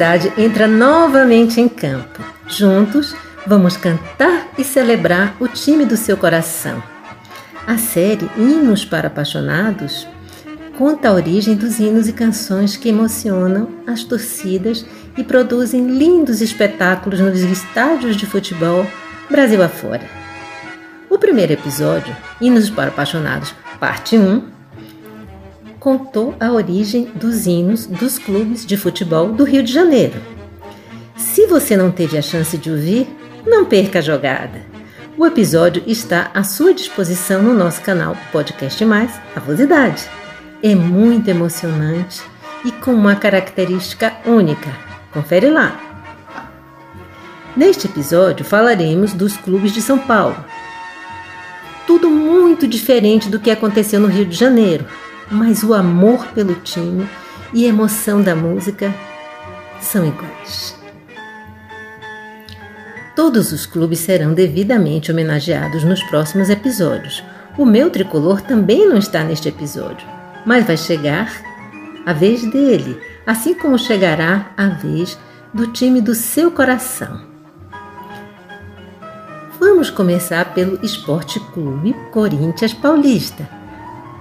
Curiosidade entra novamente em campo. Juntos, vamos cantar e celebrar o time do seu coração. A série Hinos para Apaixonados conta a origem dos hinos e canções que emocionam as torcidas e produzem lindos espetáculos nos estádios de futebol Brasil afora. O primeiro episódio, Hinos para Apaixonados, parte 1, contou a origem dos hinos dos clubes de futebol do Rio de Janeiro. Se você não teve a chance de ouvir, não perca a jogada. O episódio está à sua disposição no nosso canal Podcast Mais Avosidade. É muito emocionante e com uma característica única. Confere lá. Neste episódio falaremos dos clubes de São Paulo. Tudo muito diferente do que aconteceu no Rio de Janeiro, mas o amor pelo time e a emoção da música são iguais. Todos os clubes serão devidamente homenageados nos próximos episódios. O meu tricolor também não está neste episódio, mas vai chegar a vez dele, assim como chegará a vez do time do seu coração. Vamos começar pelo Esporte Clube Corinthians Paulista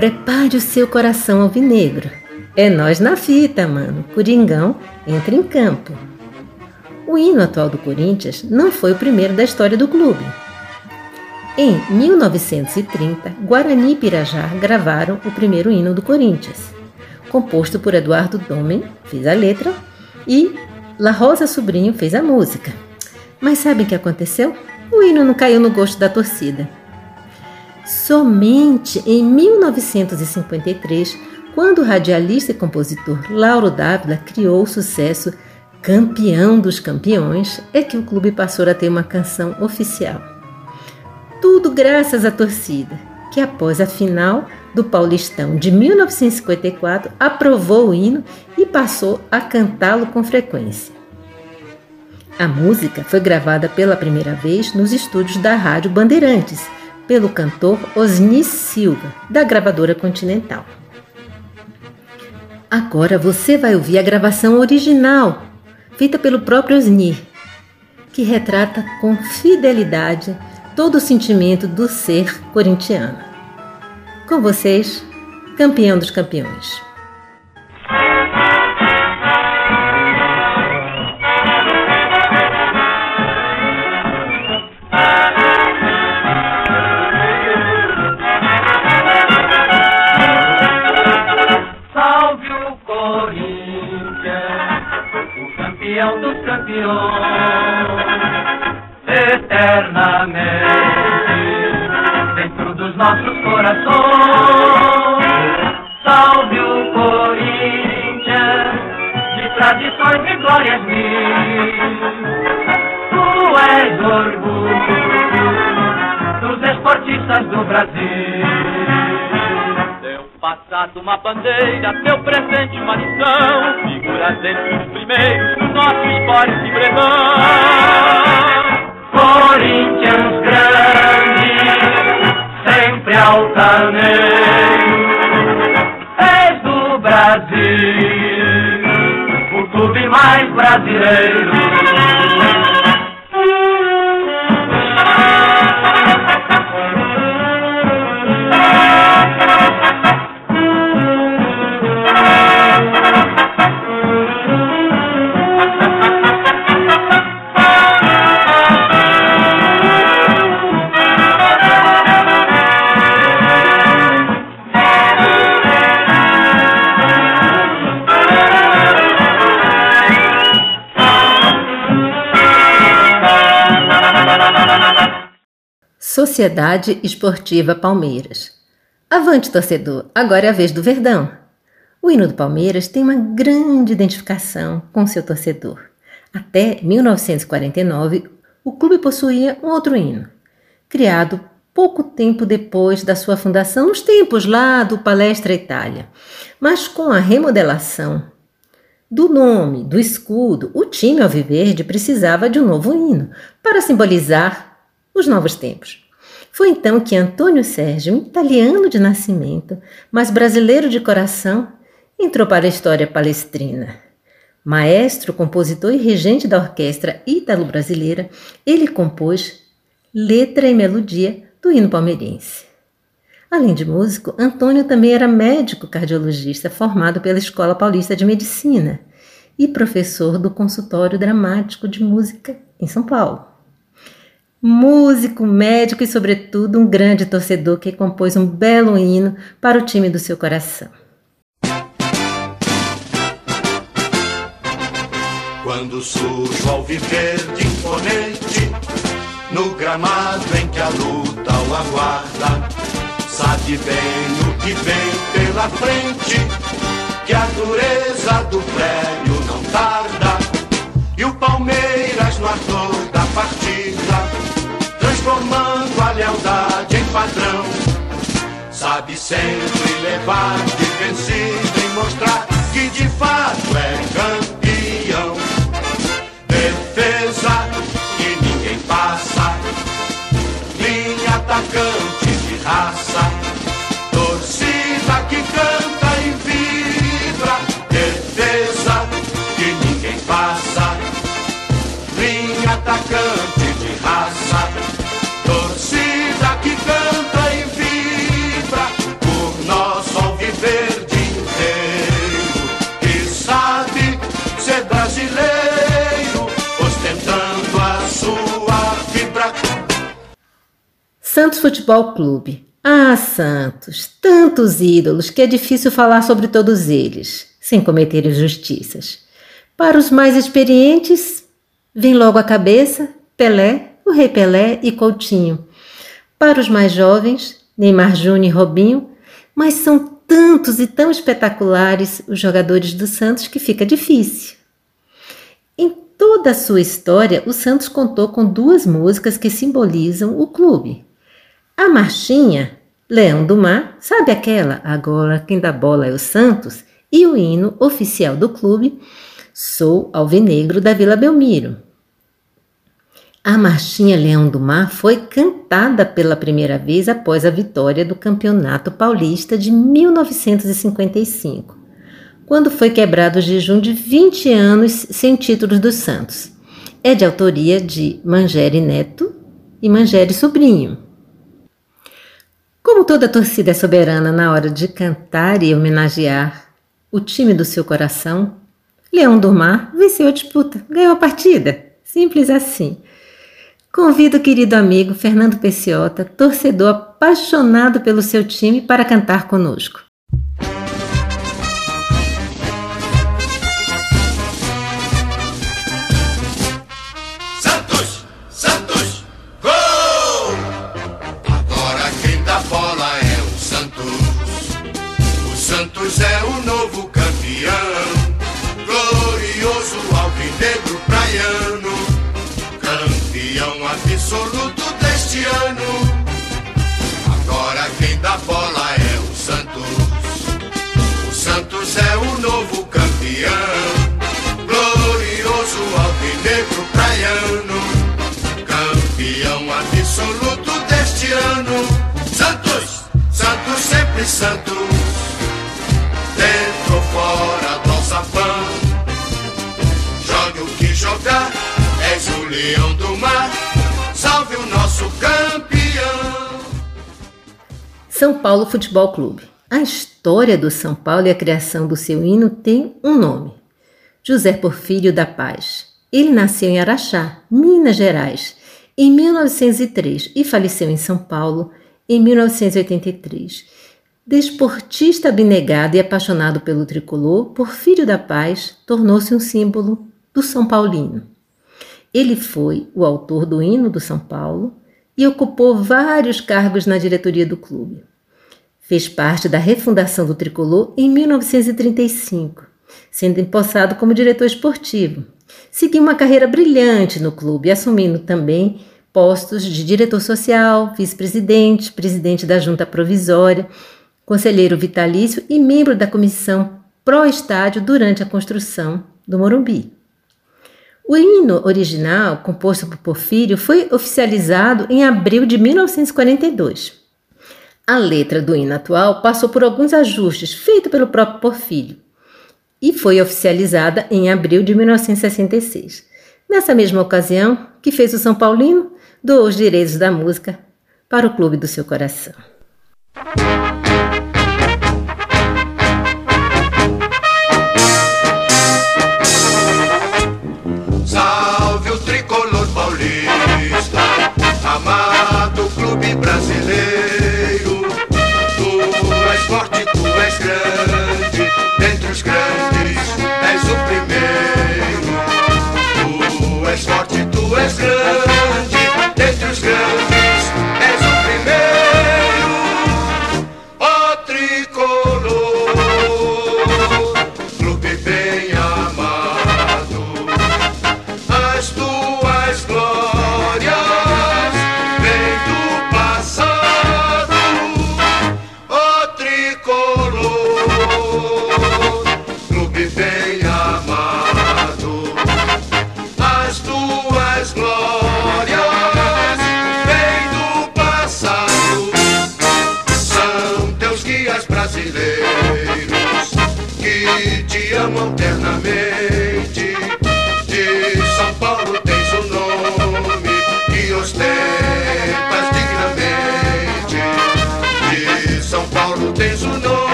Prepare o seu coração alvinegro. É nós na fita, mano. Coringão entra em campo. O hino atual do Corinthians não foi o primeiro da história do clube. Em 1930, Guarani e Pirajá gravaram o primeiro hino do Corinthians, composto por Eduardo Domen, fez a letra, e La Rosa Sobrinho fez a música. Mas sabem o que aconteceu? O hino não caiu no gosto da torcida. Somente em 1953, quando o radialista e compositor Lauro Dávila criou o sucesso Campeão dos Campeões, é que o clube passou a ter uma canção oficial. Tudo graças à torcida, que após a final do Paulistão de 1954 aprovou o hino e passou a cantá-lo com frequência. A música foi gravada pela primeira vez nos estúdios da Rádio Bandeirantes pelo cantor Osni Silva, da gravadora Continental. Agora você vai ouvir a gravação original, feita pelo próprio Osni, que retrata com fidelidade todo o sentimento do ser corintiano. Com vocês, campeão dos campeões. Uma bandeira, teu presente uma lição, figuras entre os primeiros do nosso esporte brevão. Corinthians grande, sempre altaneiro, és do Brasil, o clube mais brasileiro. Sociedade Esportiva Palmeiras. Avante, torcedor, agora é a vez do Verdão. O hino do Palmeiras tem uma grande identificação com seu torcedor. Até 1949, o clube possuía um outro hino, criado pouco tempo depois da sua fundação, nos tempos lá do Palestra Itália. Mas com a remodelação do nome, do escudo, o time alviverde precisava de um novo hino para simbolizar os novos tempos. Foi então que Antônio Sérgio, italiano de nascimento, mas brasileiro de coração, entrou para a história palestrina. Maestro, compositor e regente da orquestra ítalo-brasileira, ele compôs letra e melodia do hino palmeirense. Além de músico, Antônio também era médico cardiologista formado pela Escola Paulista de Medicina e professor do Consultório Dramático de Música em São Paulo. Músico, médico e, sobretudo, um grande torcedor que compôs um belo hino para o time do seu coração. Quando surge ao viver de imponente, no gramado em que a luta o aguarda, sabe bem o que vem pela frente, que a dureza do prédio não tarda. E o Palmeiras no ardor padrão, sabe sempre levar de vencido e mostrar que de fato é campeão. Santos Futebol Clube. Ah, Santos, tantos ídolos que é difícil falar sobre todos eles, sem cometer injustiças. Para os mais experientes, Vem logo à cabeça Pelé, o Rei Pelé e Coutinho. Para os mais jovens, Neymar Júnior e Robinho, mas são tantos e tão espetaculares os jogadores do Santos que fica difícil. Em toda a sua história, o Santos contou com duas músicas que simbolizam o clube. A marchinha, Leão do Mar, sabe aquela? Agora quem dá bola é o Santos, e o hino oficial do clube, Sou alvinegro da Vila Belmiro. A Marchinha Leão do Mar foi cantada pela primeira vez após a vitória do Campeonato Paulista de 1955, quando foi quebrado o jejum de 20 anos sem títulos dos Santos. É de autoria de Mangere Neto e Mangere Sobrinho. Como toda torcida é soberana na hora de cantar e homenagear o time do seu coração, Leão do Mar venceu a disputa, ganhou a partida. Simples assim. Convido o querido amigo Fernando Peciota, torcedor apaixonado pelo seu time, para cantar conosco. Santos. Dentro ou fora do alçapão jogar. És o leão do mar, salve o nosso campeão. São Paulo Futebol Clube. A história do São Paulo e a criação do seu hino tem um nome: José Porfírio da Paz. Ele nasceu em Araxá, Minas Gerais, em 1903 e faleceu em São Paulo em 1983. Desportista abnegado e apaixonado pelo tricolor, Porfírio da Paz tornou-se um símbolo do São Paulino. Ele foi o autor do hino do São Paulo e ocupou vários cargos na diretoria do clube. Fez parte da refundação do tricolor em 1935, sendo empossado como diretor esportivo. Seguiu uma carreira brilhante no clube, assumindo também postos de diretor social, vice-presidente, presidente da junta provisória, conselheiro vitalício e membro da comissão pró-estádio durante a construção do Morumbi. O hino original, composto por Porfírio, foi oficializado em abril de 1942. A letra do hino atual passou por alguns ajustes feitos pelo próprio Porfírio e foi oficializada em abril de 1966. Nessa mesma ocasião, que fez o São Paulino, doou os direitos da música para o clube do seu coração.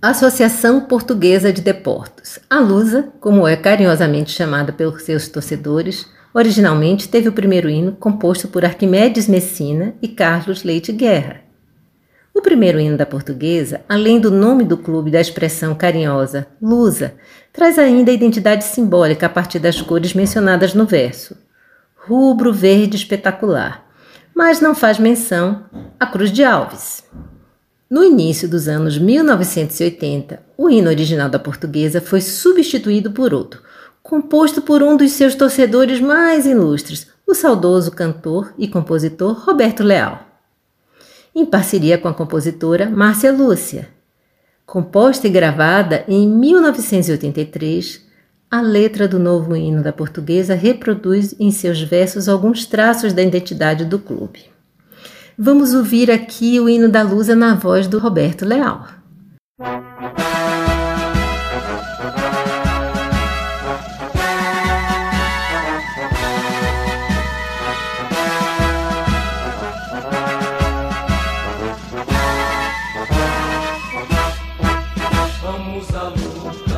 Associação Portuguesa de Deportos. A Lusa, como é carinhosamente chamada pelos seus torcedores, originalmente teve o primeiro hino composto por Arquimedes Messina e Carlos Leite Guerra. O primeiro hino da portuguesa, além do nome do clube e da expressão carinhosa Lusa, traz ainda a identidade simbólica a partir das cores mencionadas no verso: rubro, verde espetacular, mas não faz menção à Cruz de Alves. No início dos anos 1980, o hino original da portuguesa foi substituído por outro, composto por um dos seus torcedores mais ilustres, o saudoso cantor e compositor Roberto Leal. Em parceria com a compositora Márcia Lúcia. Composta e gravada em 1983, a letra do novo hino da portuguesa reproduz em seus versos alguns traços da identidade do clube. Vamos ouvir aqui o hino da Lusa na voz do Roberto Leal. vamos à luta.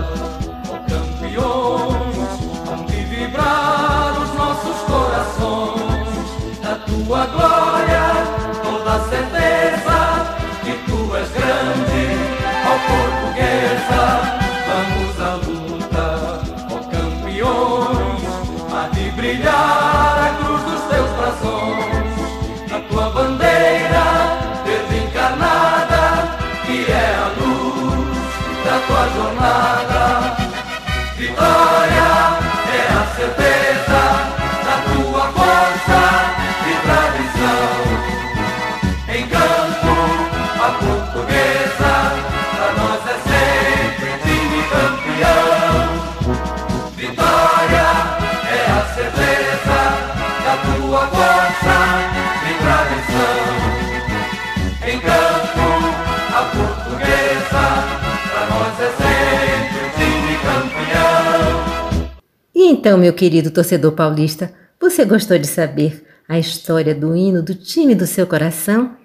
Então, meu querido torcedor paulista, você gostou de saber a história do hino do time do seu coração?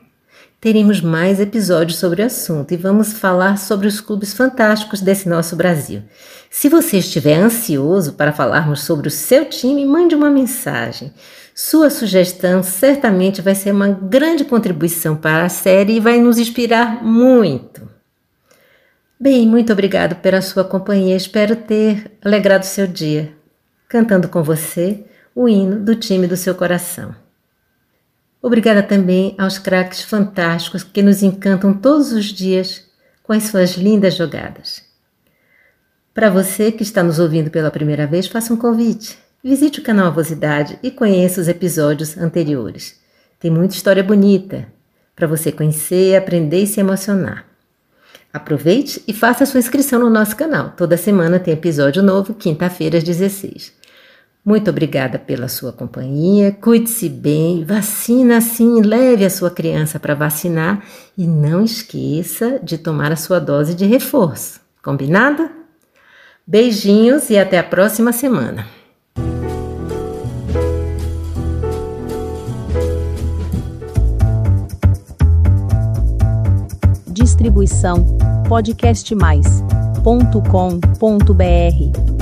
Teremos mais episódios sobre o assunto e vamos falar sobre os clubes fantásticos desse nosso Brasil. Se você estiver ansioso para falarmos sobre o seu time, mande uma mensagem. Sua sugestão certamente vai ser uma grande contribuição para a série e vai nos inspirar muito. Bem, muito obrigado pela sua companhia. Espero ter alegrado seu dia. Cantando com você o hino do time do seu coração. Obrigada também aos craques fantásticos que nos encantam todos os dias com as suas lindas jogadas. Para você que está nos ouvindo pela primeira vez, faça um convite. Visite o canal Avosidade e conheça os episódios anteriores. Tem muita história bonita para você conhecer, aprender e se emocionar. Aproveite e faça sua inscrição no nosso canal. Toda semana tem episódio novo, quinta-feira às 16. Muito obrigada pela sua companhia. Cuide-se bem, vacina sim, leve a sua criança para vacinar e não esqueça de tomar a sua dose de reforço. Combinado? Beijinhos e até a próxima semana. Distribuição podcastmais.com.br